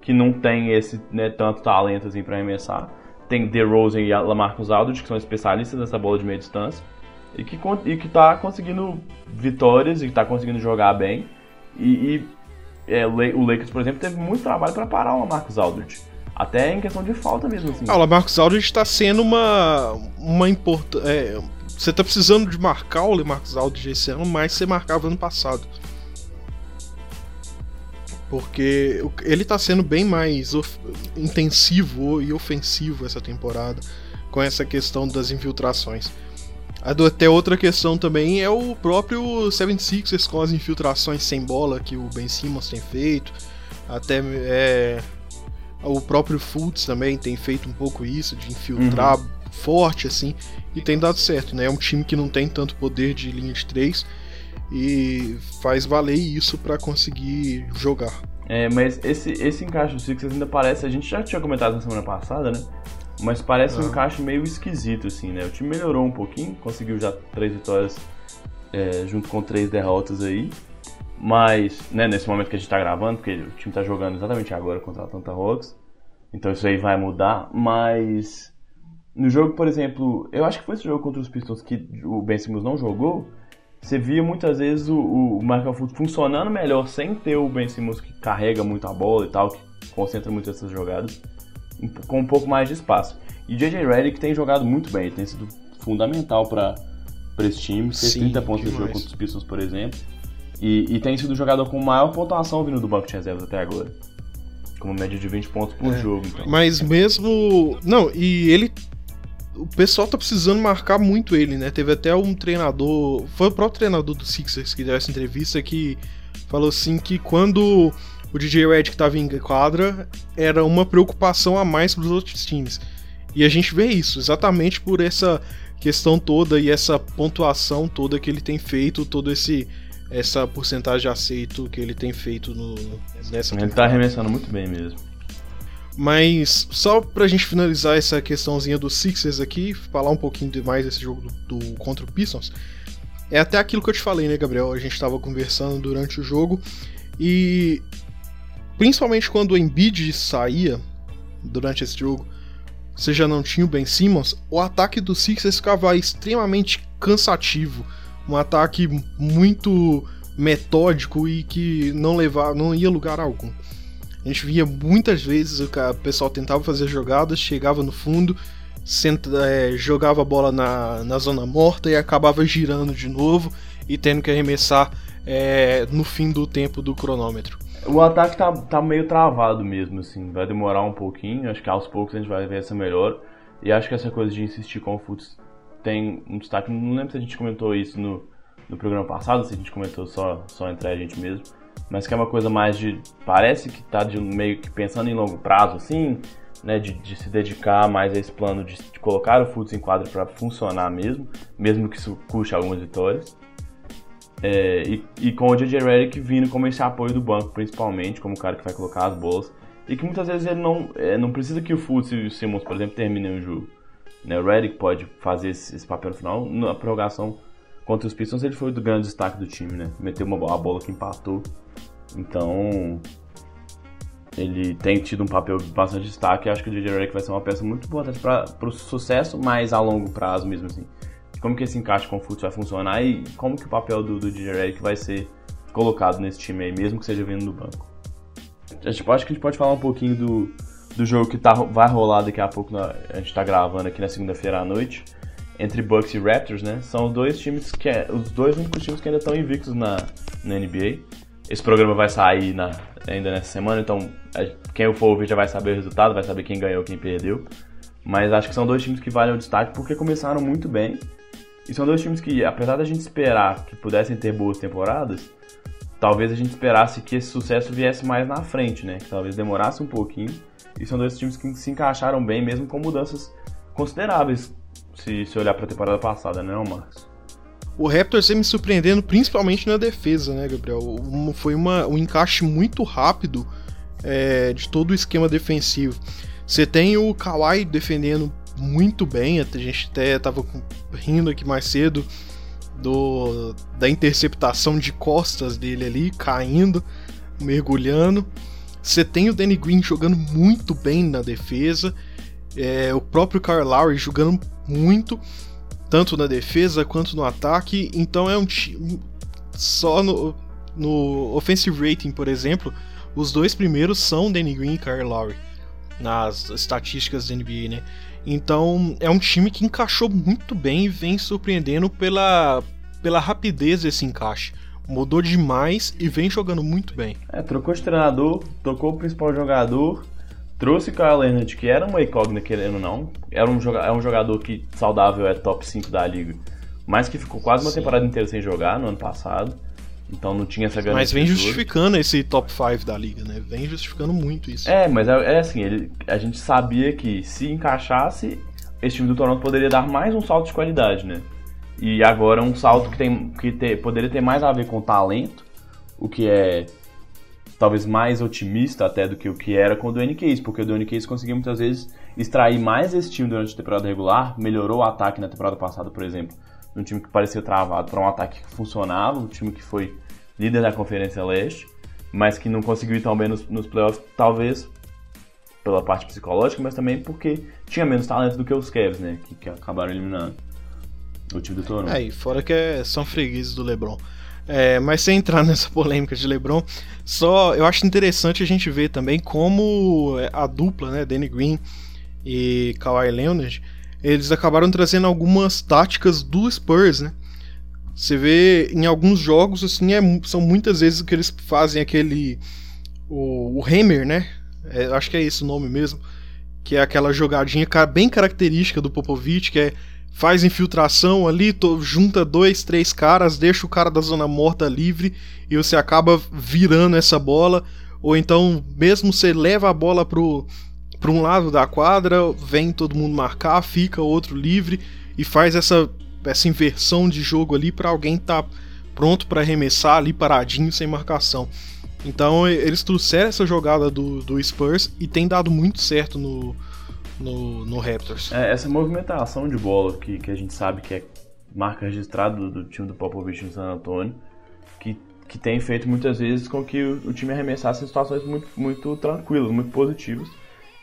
que não tem esse né, tanto talento assim para arremessar. Tem DeRozan e Lamarcus Aldridge, que são especialistas nessa bola de meia distância. E que, e que tá conseguindo vitórias e que tá conseguindo jogar bem. E, e é, o Lakers, por exemplo, teve muito trabalho para parar o Lamarcus Aldridge. Até em questão de falta mesmo, assim. Ah, o Lamarcus Aldridge está sendo uma. uma importante. É, você tá precisando de marcar o Lamarcus Aldridge esse ano, mas você marcava ano passado. Porque ele tá sendo bem mais intensivo e ofensivo essa temporada com essa questão das infiltrações. Até outra questão também é o próprio 76ers com as infiltrações sem bola que o Ben Simmons tem feito. Até é, o próprio Fultz também tem feito um pouco isso, de infiltrar uhum. forte assim, e tem dado certo, né? É um time que não tem tanto poder de linha de três e faz valer isso para conseguir jogar. É, mas esse, esse encaixe do Sixers ainda parece, a gente já tinha comentado na semana passada, né? Mas parece um encaixe meio esquisito, assim, né? O time melhorou um pouquinho, conseguiu já três vitórias é, junto com três derrotas aí. Mas, né, nesse momento que a gente tá gravando, porque o time tá jogando exatamente agora contra a Atlanta Hawks. Então isso aí vai mudar, mas no jogo, por exemplo, eu acho que foi esse jogo contra os Pistons que o Ben Simmons não jogou. Você via muitas vezes o, o Michael Fultz funcionando melhor sem ter o Ben Simmons que carrega muito a bola e tal, que concentra muito essas jogadas, com um pouco mais de espaço. E JJ Redick tem jogado muito bem, ele tem sido fundamental para esse time, fez 30 pontos no jogo contra os Pistons, por exemplo. E, e, tem sido o jogador com maior pontuação vindo do banco de reservas até agora. Com uma média de 20 pontos por é, jogo. Então. Mas mesmo. Não, e ele. O pessoal tá precisando marcar muito ele, né? Teve até um treinador. Foi o próprio treinador do Sixers que deu essa entrevista que falou assim que quando o DJ Red que tava em quadra era uma preocupação a mais para os outros times. E a gente vê isso exatamente por essa questão toda e essa pontuação toda que ele tem feito, todo esse essa porcentagem de aceito que ele tem feito no, nessa Ele tá arremessando muito bem mesmo. Mas só pra gente finalizar essa questãozinha dos Sixers aqui, falar um pouquinho mais desse jogo do, do, contra o Pistons, é até aquilo que eu te falei, né, Gabriel? A gente tava conversando durante o jogo e principalmente quando o Embiid saía durante esse jogo, você já não tinha o Ben Simmons, o ataque do Sixers ficava extremamente cansativo um ataque muito metódico e que não levava, não ia lugar algum. A gente via muitas vezes o pessoal tentava fazer jogadas, chegava no fundo, senta, é, jogava a bola na, na zona morta e acabava girando de novo e tendo que arremessar é, no fim do tempo do cronômetro. O ataque tá, tá meio travado mesmo, assim, vai demorar um pouquinho, acho que aos poucos a gente vai ver essa melhor. E acho que essa coisa de insistir com o futs tem um destaque. Não lembro se a gente comentou isso no, no programa passado, se a gente comentou só, só entre a gente mesmo. Mas que é uma coisa mais de. Parece que tá de meio que pensando em longo prazo, assim, né? De, de se dedicar mais a esse plano de, de colocar o Futs em quadro para funcionar mesmo, mesmo que isso custe algumas vitórias. É, e, e, com o JJ Redick vindo como esse apoio do banco, principalmente, como o cara que vai colocar as bolas. E que muitas vezes ele não, é, não precisa que o Fultz e o Simmons, por exemplo, terminem o jogo. Né? O Redick pode fazer esse, esse, papel final. Na prorrogação contra os Pistons, ele foi o grande destaque do time, né? Meteu uma, a bola que empatou. Então, ele tem tido um papel bastante destaque. Acho que o DJ Redick vai ser uma peça muito importante para o sucesso, mas a longo prazo mesmo assim. Como que esse encaixe com o Fultz vai funcionar e como que o papel do, do DJ Redick vai ser colocado nesse time aí, mesmo que seja vindo do banco. A gente, acho que a gente pode falar um pouquinho do, do jogo que tá, vai rolar daqui a pouco, na, a gente tá gravando aqui na segunda-feira à noite, entre Bucks e Raptors, né? São os dois times que é, os dois únicos times que ainda estão invictos na, na NBA. Esse programa vai sair na, ainda nessa semana, então quem for ouvir já vai saber o resultado, vai saber quem ganhou, quem perdeu. Mas acho que são dois times que valem o destaque porque começaram muito bem. E são dois times que, apesar da gente esperar que pudessem ter boas temporadas, talvez a gente esperasse que esse sucesso viesse mais na frente, né? Que talvez demorasse um pouquinho. E são dois times que se encaixaram bem, mesmo com mudanças consideráveis, se, se olhar para a temporada passada, né, Marcos? O Raptors vem me surpreendendo principalmente na defesa, né, Gabriel? Foi uma, um encaixe muito rápido é, de todo o esquema defensivo. Você tem o Kawhi defendendo muito bem, a gente até estava rindo aqui mais cedo do, da interceptação de costas dele ali, caindo, mergulhando. Você tem o Danny Green jogando muito bem na defesa, é, o próprio Kyle Lowry jogando muito, tanto na defesa quanto no ataque. Então é um time. Só no, no offensive rating, por exemplo, os dois primeiros são Danny Green e Kyle Lowry. nas estatísticas da NBA, né? Então é um time que encaixou muito bem e vem surpreendendo pela, pela rapidez desse encaixe. Mudou demais e vem jogando muito bem. É, trocou de treinador, tocou o principal jogador, trouxe Kyle Leonard, que era uma incógnita, querendo ou não. Era um, é um jogador que saudável é top 5 da liga, mas que ficou quase uma Sim. temporada inteira sem jogar no ano passado. Então não tinha essa garantia. Mas vem justificando esse top 5 da liga, né? Vem justificando muito isso. É, mas é, é assim, ele, a gente sabia que se encaixasse, esse time do Toronto poderia dar mais um salto de qualidade, né? E agora um salto que, tem, que ter, poderia ter mais a ver com talento, o que é talvez mais otimista até do que o que era com o Dwayne Case, porque o Dwayne Case conseguia muitas vezes extrair mais esse time durante a temporada regular, melhorou o ataque na temporada passada, por exemplo, um time que parecia travado para um ataque que funcionava, um time que foi líder da Conferência Leste, mas que não conseguiu ir tão bem nos, nos playoffs, talvez pela parte psicológica, mas também porque tinha menos talento do que os Cavs, né, que, que acabaram eliminando o time do Toronto. É, e fora que é, são fregueses do LeBron. É, mas sem entrar nessa polêmica de LeBron, só eu acho interessante a gente ver também como a dupla, né, Danny Green e Kawhi Leonard, eles acabaram trazendo algumas táticas do Spurs, né? Você vê em alguns jogos, assim, é, são muitas vezes que eles fazem aquele. O, o Hammer, né? É, acho que é esse o nome mesmo. Que é aquela jogadinha bem característica do Popovich, que é faz infiltração ali, junta dois, três caras, deixa o cara da zona morta livre e você acaba virando essa bola. Ou então, mesmo você leva a bola pro, pro um lado da quadra, vem todo mundo marcar, fica outro livre e faz essa, essa inversão de jogo ali para alguém tá pronto para arremessar ali paradinho sem marcação. Então eles trouxeram essa jogada do, do Spurs e tem dado muito certo no, no, no Raptors. É, essa movimentação de bola que, que a gente sabe que é marca registrada do, do time do Popovich em San Antonio, que, que tem feito muitas vezes com que o, o time arremessasse em situações muito, muito tranquilas, muito positivas.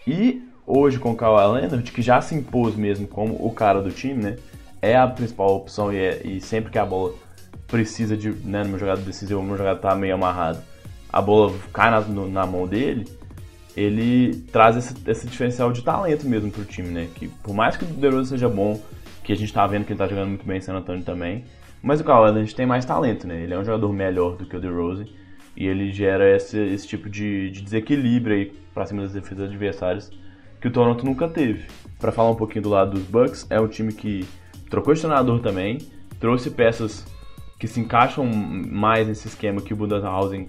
E hoje com o Kawhi Leonard, que já se impôs mesmo como o cara do time, né? É a principal opção e, é, e sempre que a bola precisa de, né, numa jogada decisiva, uma jogada tá meio amarrada, a bola cai na, no, na mão dele, ele traz esse, esse diferencial de talento mesmo pro time, né? Que por mais que o DeRozan seja bom, que a gente tá vendo que ele tá jogando muito bem em San Antonio também, mas o Kawhi Leonard tem mais talento, né? Ele é um jogador melhor do que o DeRozan e ele gera esse, esse tipo de, de desequilíbrio aí pra cima das defesas adversárias que o Toronto nunca teve. Para falar um pouquinho do lado dos Bucks, é um time que trocou de treinador também, trouxe peças que se encaixam mais nesse esquema que o Budenhausen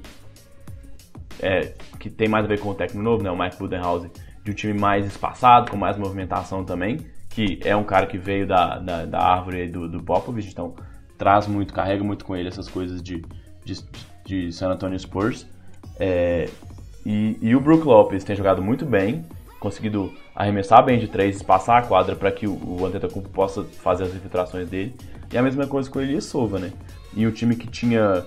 é, que tem mais a ver com o técnico novo, né, o Mike Budenhausen, de um time mais espaçado, com mais movimentação também, que é um cara que veio da, da, da árvore do, do Popovich, então traz muito, carrega muito com ele essas coisas de, de, de San Antonio Spurs. É, e, e, o Brook Lopes tem jogado muito bem, conseguido arremessar bem de três, espaçar a quadra para que o, o Antetokounmpo possa fazer as infiltrações dele. E a mesma coisa com o Elias Sova, né? E o time que tinha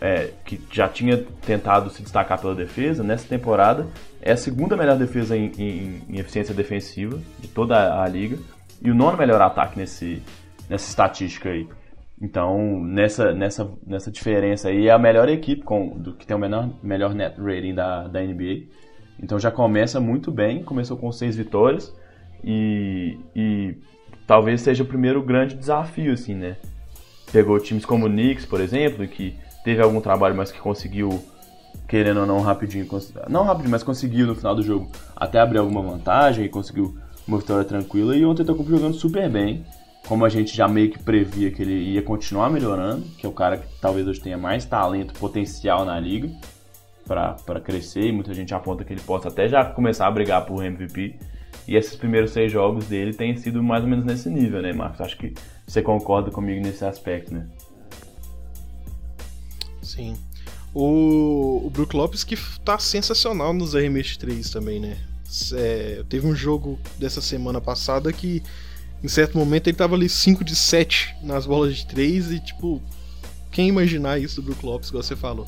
é, que já tinha tentado se destacar pela defesa, nessa temporada é a segunda melhor defesa em, em, em eficiência defensiva de toda a liga e o nono melhor ataque nesse, nessa estatística aí. Então, nessa, nessa, nessa diferença aí, é a melhor equipe com, do que tem o menor, melhor net rating da, da NBA. Então já começa muito bem, começou com seis vitórias e, e talvez seja o primeiro grande desafio, assim, né? Pegou times como o Knicks, por exemplo, que teve algum trabalho, mas que conseguiu, querendo ou não, rapidinho, não rapidinho, mas conseguiu no final do jogo até abrir alguma vantagem e conseguiu uma vitória tranquila. E ontem tá jogando super bem, como a gente já meio que previa que ele ia continuar melhorando, que é o cara que talvez hoje tenha mais talento, potencial na liga para crescer. E muita gente aponta que ele possa até já começar a brigar por MVP. E esses primeiros seis jogos dele têm sido mais ou menos nesse nível, né, Marcos? Acho que você concorda comigo nesse aspecto, né? Sim. O, o Brook Lopes que tá sensacional nos RMX 3 também, né? É, teve um jogo dessa semana passada que em certo momento ele tava ali 5 de 7 nas bolas de 3 e tipo, quem imaginar isso do Brook Lopes, igual você falou.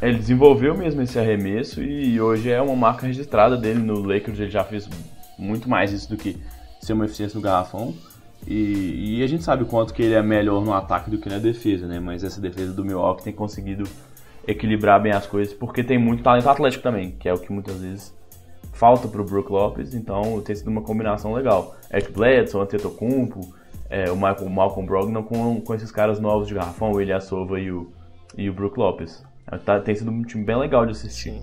Ele desenvolveu mesmo esse arremesso e hoje é uma marca registrada dele no Lakers, ele já fez muito mais isso do que ser uma eficiência no garrafão. E, e, a gente sabe o quanto que ele é melhor no ataque do que na defesa, né? Mas essa defesa do Milwaukee tem conseguido equilibrar bem as coisas, porque tem muito talento atlético também, que é o que muitas vezes falta pro Brook Lopes, então tem sido uma combinação legal. Eric Bledsoe, Antetokounmpo, é, o Michael, Malcolm Brogdon com, com esses caras novos de garrafão, o Elias Sova e o, e o Brook Lopes. Tá, tem sido um time bem legal de assistir.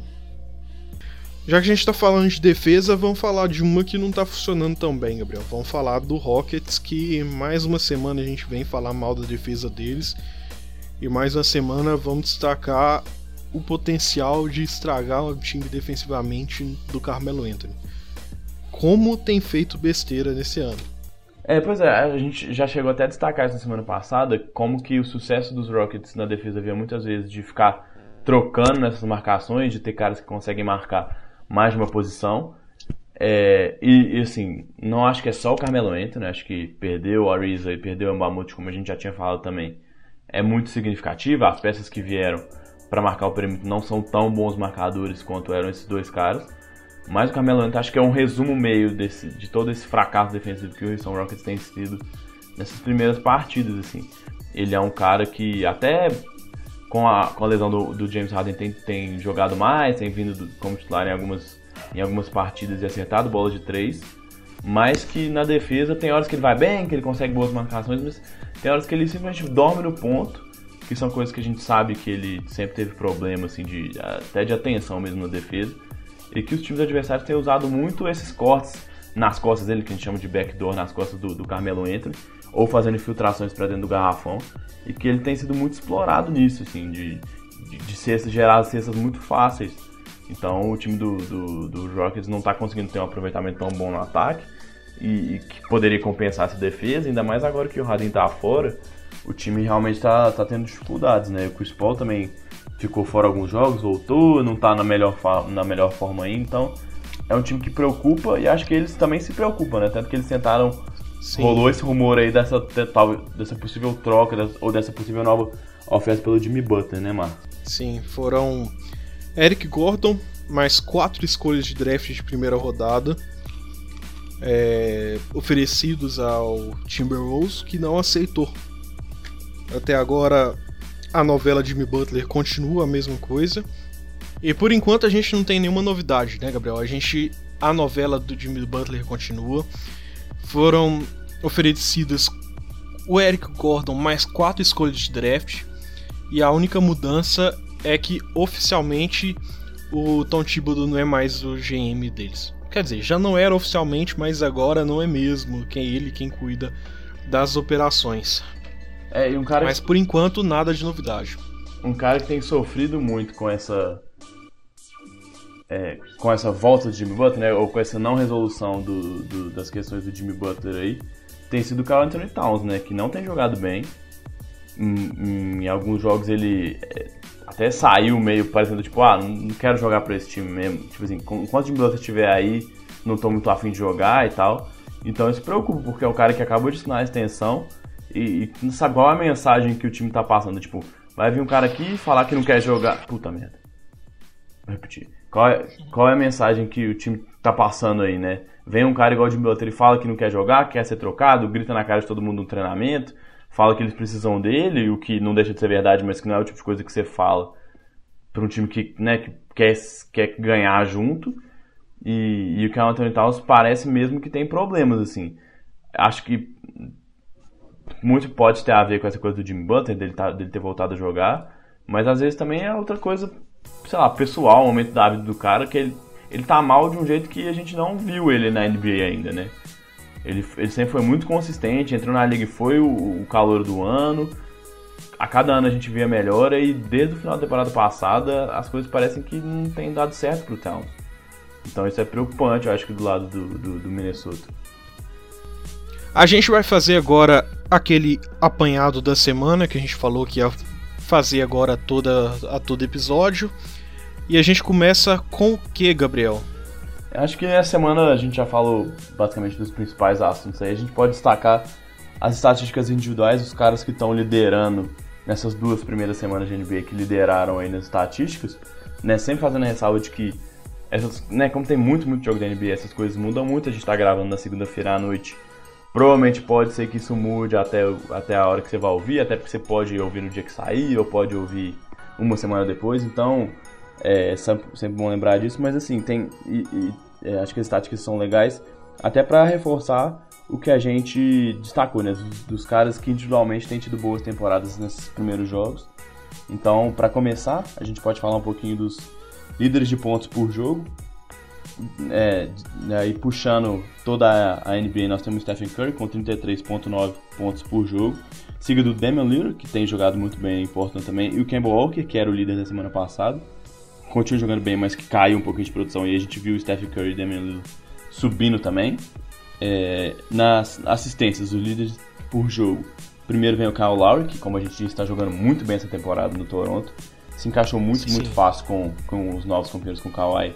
Já que a gente está falando de defesa, vamos falar de uma que não está funcionando tão bem, Gabriel. Vamos falar do Rockets, que mais uma semana a gente vem falar mal da defesa deles. E mais uma semana vamos destacar o potencial de estragar o time defensivamente do Carmelo Anthony. Como tem feito besteira nesse ano. É, pois é, a gente já chegou até a destacar essa semana passada como que o sucesso dos Rockets na defesa havia muitas vezes de ficar trocando nessas marcações, de ter caras que conseguem marcar mais de uma posição. É, e, e, assim, não acho que é só o Carmelo Anthony, acho que perdeu o Ariza e perdeu o Mbamute, como a gente já tinha falado também, é muito significativa. As peças que vieram para marcar o perímetro não são tão bons marcadores quanto eram esses dois caras. Mas o Carmelo Anthony acho que é um resumo meio desse, de todo esse fracasso defensivo que o Houston Rockets tem sido nessas primeiras partidas. assim. Ele é um cara que até com a, com a lesão do, do James Harden tem, tem jogado mais, tem vindo do, como titular em algumas, em algumas partidas e acertado bola de três. Mas que na defesa tem horas que ele vai bem, que ele consegue boas marcações, mas tem horas que ele simplesmente dorme no ponto que são coisas que a gente sabe que ele sempre teve problema, assim, de, até de atenção mesmo na defesa, e que os times adversários têm usado muito esses cortes nas costas dele, que a gente chama de backdoor, nas costas do, do Carmelo Anthony, ou fazendo infiltrações para dentro do garrafão, e que ele tem sido muito explorado nisso, assim, de, de, de cestas, gerar cestas muito fáceis. Então o time do, do, do Rockets não está conseguindo ter um aproveitamento tão bom no ataque, e, e, que poderia compensar essa defesa, ainda mais agora que o Harden está fora, o time realmente tá, tá tendo dificuldades, né? O Chris Paul também ficou fora alguns jogos, voltou, não tá na melhor, na melhor forma aí, então é um time que preocupa e acho que eles também se preocupam, né? Tanto que eles tentaram. Sim. Rolou esse rumor aí dessa, dessa possível troca ou dessa possível nova oferta pelo Jimmy Butler, né, Marcos? Sim, foram Eric Gordon, mais quatro escolhas de draft de primeira rodada. É, oferecidos ao Timberwolves que não aceitou até agora a novela de Jimmy Butler continua a mesma coisa. E por enquanto a gente não tem nenhuma novidade, né, Gabriel? A gente a novela do Jimmy Butler continua. Foram oferecidas o Eric Gordon mais quatro escolhas de draft. E a única mudança é que oficialmente o Tom Thibodeau não é mais o GM deles. Quer dizer, já não era oficialmente, mas agora não é mesmo. Quem é ele quem cuida das operações. É, um cara Mas por enquanto, nada de novidade. Um cara que tem sofrido muito com essa. É, com essa volta de Jimmy Butler, né, ou com essa não resolução do, do, das questões do Jimmy Butler aí, tem sido o Carl Anthony Towns, né? Que não tem jogado bem. Em, em alguns jogos ele é, até saiu meio parecendo tipo, ah, não quero jogar pra esse time mesmo. Tipo assim, enquanto o Jimmy Butler estiver aí, não tô muito afim de jogar e tal. Então isso preocupa, porque é um cara que acabou de assinar a extensão e, e sabe qual é a mensagem que o time tá passando? Tipo, vai vir um cara aqui falar que não quer jogar. Puta merda. Vou repetir. Qual é, qual é a mensagem que o time tá passando aí, né? Vem um cara igual de Butler e fala que não quer jogar, quer ser trocado, grita na cara de todo mundo no treinamento, fala que eles precisam dele, o que não deixa de ser verdade, mas que não é o tipo de coisa que você fala para um time que, né, que quer, quer ganhar junto. E, e o Carl Anthony Towns parece mesmo que tem problemas, assim. Acho que muito pode ter a ver com essa coisa do Jimmy Butler, dele, tá, dele ter voltado a jogar, mas às vezes também é outra coisa, sei lá, pessoal, o momento da vida do cara, que ele, ele tá mal de um jeito que a gente não viu ele na NBA ainda, né? Ele, ele sempre foi muito consistente, entrou na liga e foi o, o calor do ano. A cada ano a gente via melhora e desde o final da temporada passada as coisas parecem que não tem dado certo pro Towns. Então isso é preocupante, eu acho que do lado do, do, do Minnesota. A gente vai fazer agora aquele apanhado da semana que a gente falou que ia fazer agora toda, a todo episódio. E a gente começa com o que, Gabriel? Acho que nessa semana a gente já falou basicamente dos principais assuntos aí. A gente pode destacar as estatísticas individuais dos caras que estão liderando nessas duas primeiras semanas de NBA que lideraram aí nas estatísticas, né? Sempre fazendo a ressalva de que essas, né, como tem muito, muito jogo da NBA, essas coisas mudam muito. A gente está gravando na segunda-feira à noite Provavelmente pode ser que isso mude até, até a hora que você vai ouvir, até porque você pode ouvir no dia que sair, ou pode ouvir uma semana depois, então é sempre, sempre bom lembrar disso, mas assim, tem. E, e é, acho que as táticas são legais, até para reforçar o que a gente destacou, né? Dos, dos, caras que individualmente têm tido boas temporadas nesses primeiros jogos. Então, para começar, a gente pode falar um pouquinho dos líderes de pontos por jogo. É, aí puxando toda a NBA, nós temos Stephen Curry com 33.9 pontos por jogo, seguido do Damian Lillard, que tem jogado muito bem em Portland também, e o Kemba Walker, que era o líder da semana passada, continua jogando bem, mas que caiu um pouquinho de produção, e a gente viu o Stephen Curry e Damian Lillard subindo também. É, nas assistências, os líderes por jogo, primeiro vem o Kyle Lowry, que como a gente disse, está jogando muito bem essa temporada no Toronto, se encaixou muito, Sim. muito fácil com, com os novos companheiros, com o Kawhi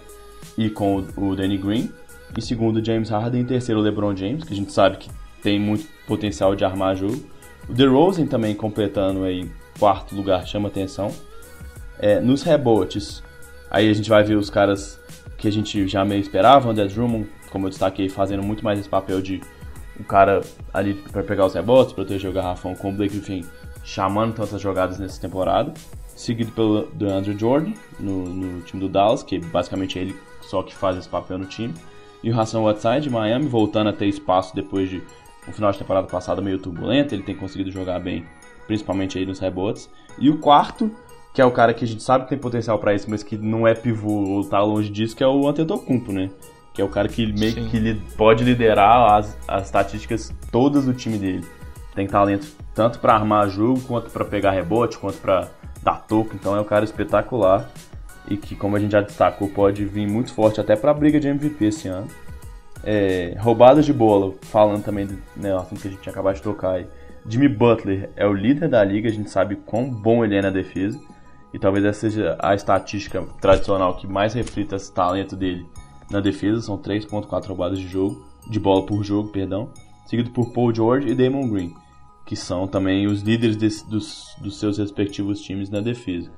e com o, Danny Green. Em segundo, James Harden. Em terceiro, o LeBron James, que a gente sabe que tem muito potencial de armar jogo. O DeRozan também completando aí quarto lugar, chama atenção. É, nos rebotes, aí a gente vai ver os caras que a gente já meio esperava, André Drummond, como eu destaquei, fazendo muito mais esse papel de o cara ali para pegar os rebotes, proteger o garrafão, com o Blake Griffin chamando tantas jogadas nessa temporada. Seguido pelo DeAndre Jordan no, no time do Dallas, que basicamente é ele só que faz esse papel no time. E o Hassan Whiteside de Miami, voltando a ter espaço depois de um final de temporada passada meio turbulento, ele tem conseguido jogar bem, principalmente aí nos rebotes. E o quarto, que é o cara que a gente sabe que tem potencial para isso, mas que não é pivô ou tá longe disso, que é o Antetokounmpo, né? Que é o cara que meio Sim. que pode liderar as, as estatísticas todas do time dele. Tem talento tanto para armar jogo, quanto para pegar rebote, quanto para dar toco, então é um cara espetacular e que, como a gente já destacou, pode vir muito forte até para a briga de MVP esse ano. É, roubadas de bola, falando também do né, assunto que a gente acabado de tocar aí. Jimmy Butler é o líder da liga, a gente sabe quão bom ele é na defesa. E talvez essa seja a estatística tradicional que mais reflita esse talento dele na defesa. São 3.4 roubadas de jogo, de bola por jogo, perdão. Seguido por Paul George e Damon Green, que são também os líderes desse, dos, dos seus respectivos times na defesa.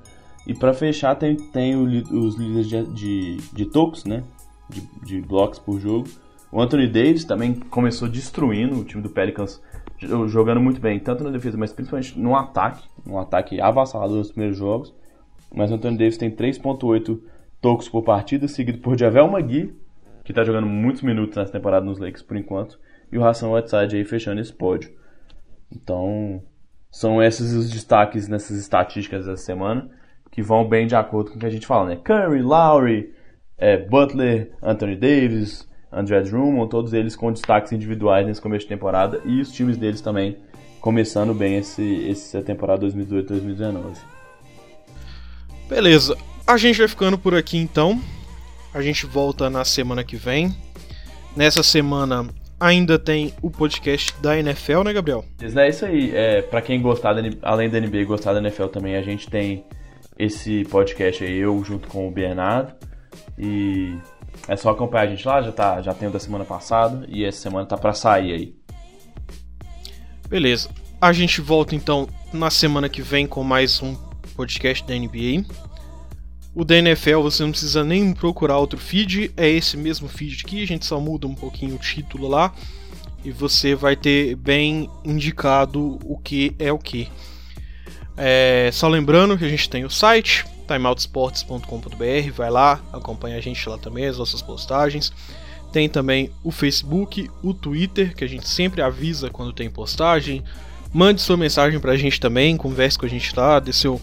E para fechar tem, tem o, os líderes de, de, de tocos, né? De, de blocos por jogo. O Anthony Davis também começou destruindo o time do Pelicans, jogando muito bem, tanto na defesa, mas principalmente no ataque. Um ataque avassalador nos primeiros jogos. Mas o Anthony Davis tem 3.8 tocos por partida, seguido por Javel Magui, que está jogando muitos minutos nessa temporada nos Lakers por enquanto. E o Hassan Whiteside aí fechando esse pódio. Então, são esses os destaques nessas estatísticas dessa semana que vão bem de acordo com o que a gente fala, né? Curry, Lowry, é, Butler, Anthony Davis, André Drummond, todos eles com destaques individuais nesse começo de temporada e os times deles também começando bem esse, essa temporada 2018-2019. Beleza, a gente vai ficando por aqui então. A gente volta na semana que vem. Nessa semana ainda tem o podcast da NFL, né, Gabriel? É isso aí. É, para quem gostar, da, além da NBA e gostar da NFL também, a gente tem esse podcast aí, eu junto com o Bernardo. E é só acompanhar a gente lá, já, tá, já tem o da semana passada e essa semana tá para sair aí. Beleza. A gente volta então na semana que vem com mais um podcast da NBA. O da NFL você não precisa nem procurar outro feed, é esse mesmo feed aqui, a gente só muda um pouquinho o título lá e você vai ter bem indicado o que é o que. É, só lembrando que a gente tem o site timeoutsports.com.br, vai lá, acompanha a gente lá também, as nossas postagens. Tem também o Facebook, o Twitter, que a gente sempre avisa quando tem postagem. Mande sua mensagem pra gente também, converse com a gente lá, dê seu,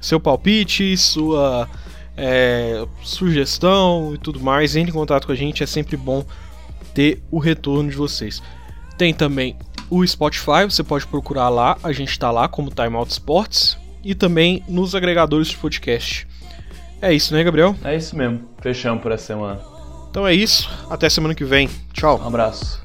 seu palpite, sua é, sugestão e tudo mais. Entre em contato com a gente, é sempre bom ter o retorno de vocês. Tem também o Spotify, você pode procurar lá, a gente está lá como Time Out Sports e também nos agregadores de podcast. É isso, né, Gabriel? É isso mesmo. Fechamos por essa semana. Então é isso. Até semana que vem. Tchau. Um abraço.